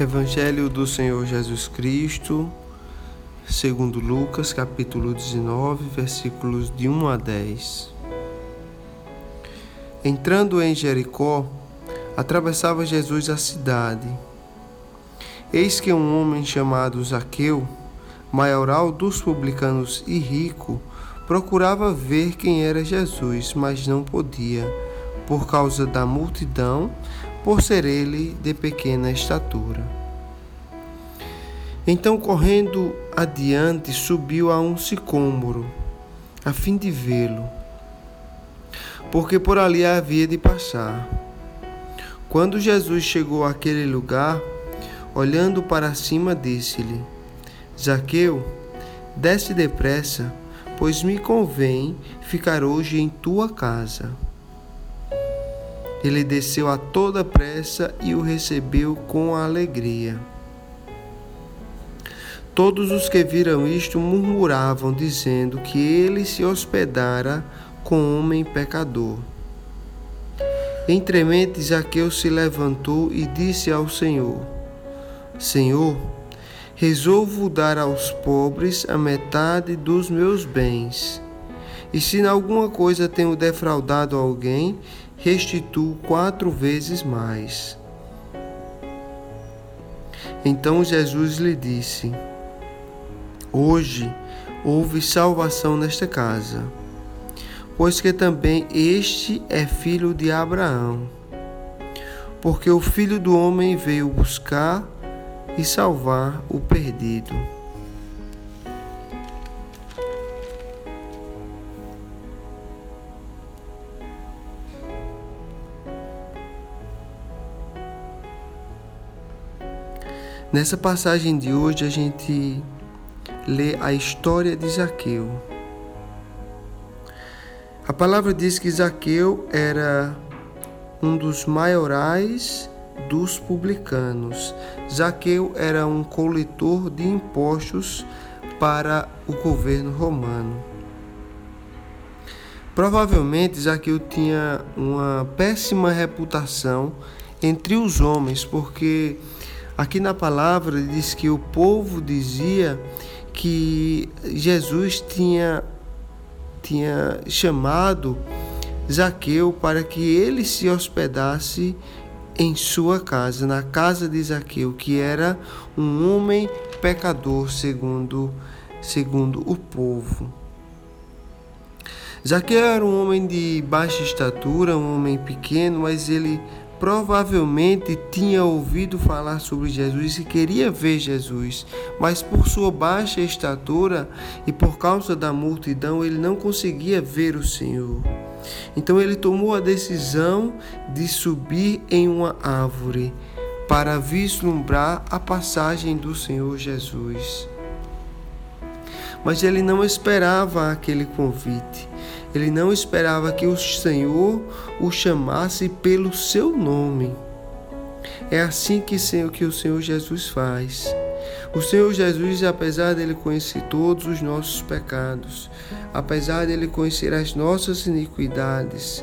Evangelho do Senhor Jesus Cristo, segundo Lucas, capítulo 19, versículos de 1 a 10. Entrando em Jericó, atravessava Jesus a cidade. Eis que um homem chamado Zaqueu, maioral dos publicanos e rico, procurava ver quem era Jesus, mas não podia, por causa da multidão, por ser ele de pequena estatura. Então, correndo adiante, subiu a um sicômoro, a fim de vê-lo, porque por ali havia de passar. Quando Jesus chegou àquele lugar, olhando para cima, disse-lhe: Zaqueu, desce depressa, pois me convém ficar hoje em tua casa. Ele desceu a toda pressa e o recebeu com alegria. Todos os que viram isto murmuravam, dizendo que ele se hospedara com homem pecador. Entremente Zaqueu se levantou e disse ao Senhor: Senhor, resolvo dar aos pobres a metade dos meus bens. E se em alguma coisa tenho defraudado alguém, restituo quatro vezes mais. Então Jesus lhe disse: Hoje houve salvação nesta casa, pois que também este é filho de Abraão. Porque o filho do homem veio buscar e salvar o perdido. Nessa passagem de hoje a gente lê a história de Zaqueu. A palavra diz que Zaqueu era um dos maiorais dos publicanos. Zaqueu era um coletor de impostos para o governo romano. Provavelmente Zaqueu tinha uma péssima reputação entre os homens, porque Aqui na palavra diz que o povo dizia que Jesus tinha, tinha chamado Zaqueu para que ele se hospedasse em sua casa, na casa de Zaqueu, que era um homem pecador, segundo, segundo o povo. Zaqueu era um homem de baixa estatura, um homem pequeno, mas ele provavelmente tinha ouvido falar sobre Jesus e queria ver Jesus, mas por sua baixa estatura e por causa da multidão ele não conseguia ver o Senhor. Então ele tomou a decisão de subir em uma árvore para vislumbrar a passagem do Senhor Jesus. Mas ele não esperava aquele convite. Ele não esperava que o Senhor o chamasse pelo seu nome. É assim que, que o Senhor Jesus faz. O Senhor Jesus, apesar dele conhecer todos os nossos pecados, apesar dele conhecer as nossas iniquidades,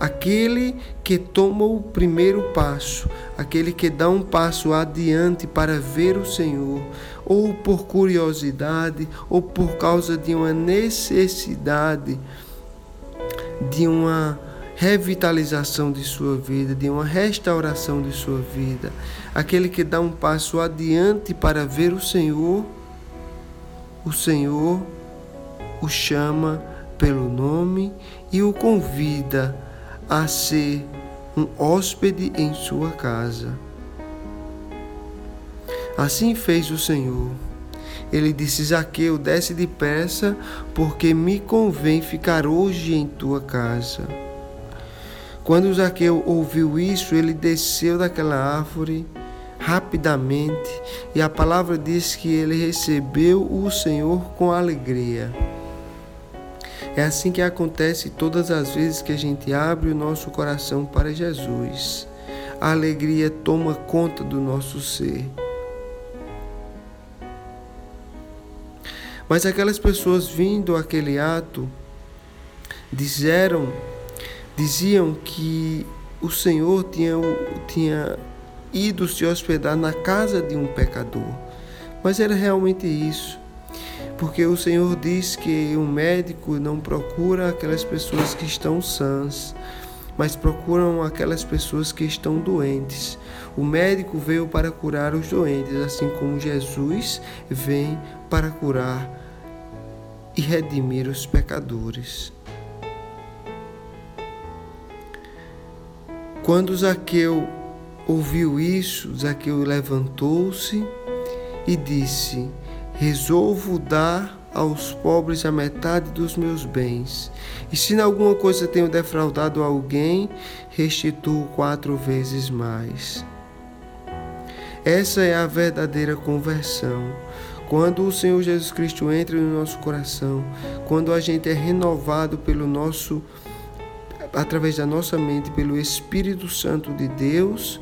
aquele que toma o primeiro passo, aquele que dá um passo adiante para ver o Senhor, ou por curiosidade, ou por causa de uma necessidade, de uma revitalização de sua vida, de uma restauração de sua vida. Aquele que dá um passo adiante para ver o Senhor, o Senhor o chama pelo nome e o convida a ser um hóspede em sua casa. Assim fez o Senhor. Ele disse: Zaqueu, desce depressa, porque me convém ficar hoje em tua casa. Quando Zaqueu ouviu isso, ele desceu daquela árvore rapidamente, e a palavra diz que ele recebeu o Senhor com alegria. É assim que acontece todas as vezes que a gente abre o nosso coração para Jesus. A alegria toma conta do nosso ser. Mas aquelas pessoas vindo àquele ato disseram, diziam que o Senhor tinha, tinha ido se hospedar na casa de um pecador. Mas era realmente isso. Porque o Senhor diz que um médico não procura aquelas pessoas que estão sãs, mas procuram aquelas pessoas que estão doentes. O médico veio para curar os doentes, assim como Jesus vem para curar e redimir os pecadores. Quando Zaqueu ouviu isso, Zaqueu levantou-se e disse: Resolvo dar aos pobres a metade dos meus bens. E se em alguma coisa tenho defraudado alguém, restituo quatro vezes mais. Essa é a verdadeira conversão. Quando o Senhor Jesus Cristo entra no nosso coração, quando a gente é renovado pelo nosso através da nossa mente pelo Espírito Santo de Deus,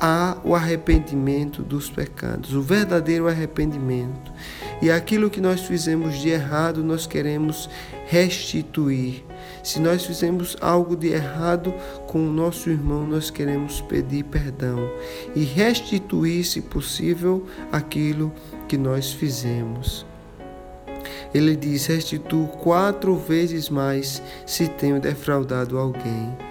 há o arrependimento dos pecados, o verdadeiro arrependimento. E aquilo que nós fizemos de errado, nós queremos restituir. Se nós fizemos algo de errado com o nosso irmão, nós queremos pedir perdão e restituir, se possível, aquilo que nós fizemos. Ele diz: Restituo quatro vezes mais se tenho defraudado alguém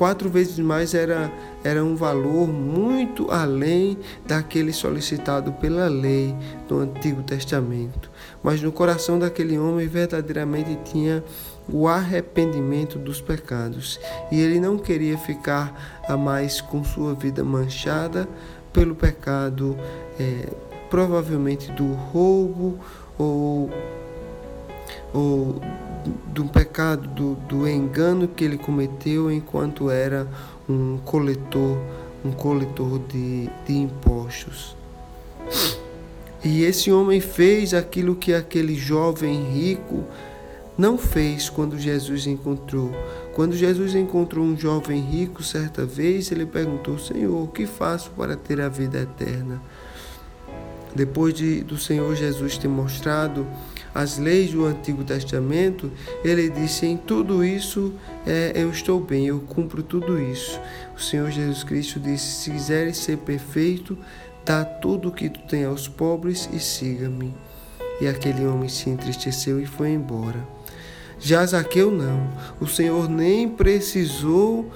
quatro vezes mais era, era um valor muito além daquele solicitado pela lei do Antigo Testamento. Mas no coração daquele homem verdadeiramente tinha o arrependimento dos pecados e ele não queria ficar a mais com sua vida manchada pelo pecado, é, provavelmente do roubo ou, ou do pecado, do, do engano que ele cometeu enquanto era um coletor, um coletor de, de impostos. E esse homem fez aquilo que aquele jovem rico não fez quando Jesus encontrou. Quando Jesus encontrou um jovem rico certa vez, ele perguntou: Senhor, o que faço para ter a vida eterna? Depois de, do Senhor Jesus ter mostrado as leis do Antigo Testamento, ele disse: Em tudo isso é, eu estou bem, eu cumpro tudo isso. O Senhor Jesus Cristo disse: Se quiseres ser perfeito, dá tudo o que tu tem aos pobres e siga-me. E aquele homem se entristeceu e foi embora. Já Zaqueu não. O Senhor nem precisou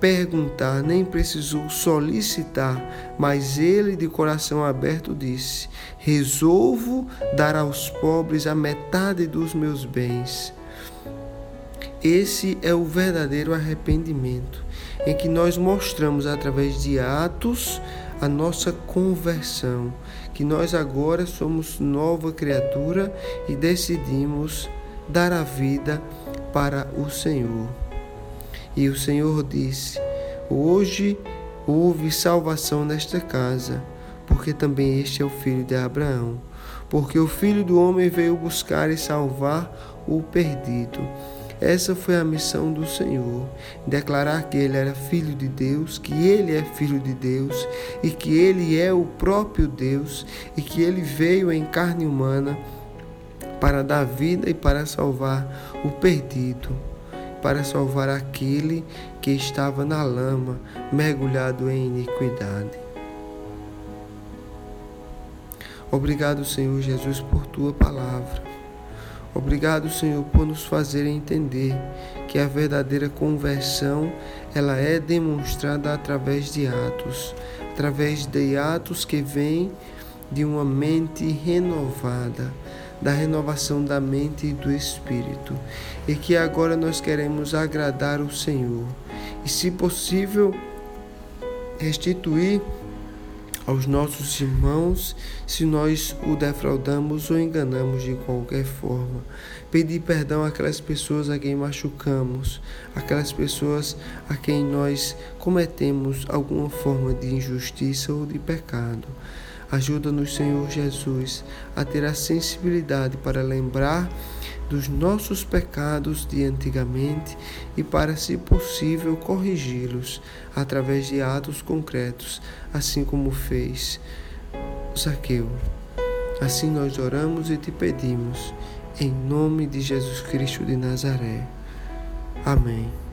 perguntar, nem precisou solicitar, mas ele, de coração aberto, disse: Resolvo dar aos pobres a metade dos meus bens. Esse é o verdadeiro arrependimento, em que nós mostramos através de atos a nossa conversão, que nós agora somos nova criatura e decidimos dar a vida para o Senhor. E o Senhor disse: Hoje houve salvação nesta casa, porque também este é o filho de Abraão. Porque o filho do homem veio buscar e salvar o perdido. Essa foi a missão do Senhor: declarar que Ele era filho de Deus, que Ele é filho de Deus e que Ele é o próprio Deus e que Ele veio em carne humana para dar vida e para salvar o perdido para salvar aquele que estava na lama, mergulhado em iniquidade. Obrigado, Senhor Jesus, por tua palavra. Obrigado, Senhor, por nos fazer entender que a verdadeira conversão ela é demonstrada através de atos, através de atos que vêm de uma mente renovada, da renovação da mente e do espírito, e que agora nós queremos agradar o Senhor e, se possível, restituir aos nossos irmãos se nós o defraudamos ou enganamos de qualquer forma. Pedir perdão àquelas pessoas a quem machucamos, aquelas pessoas a quem nós cometemos alguma forma de injustiça ou de pecado. Ajuda-nos, Senhor Jesus, a ter a sensibilidade para lembrar dos nossos pecados de antigamente e para, se possível, corrigi-los através de atos concretos, assim como fez Zaqueu. Assim nós oramos e te pedimos, em nome de Jesus Cristo de Nazaré. Amém.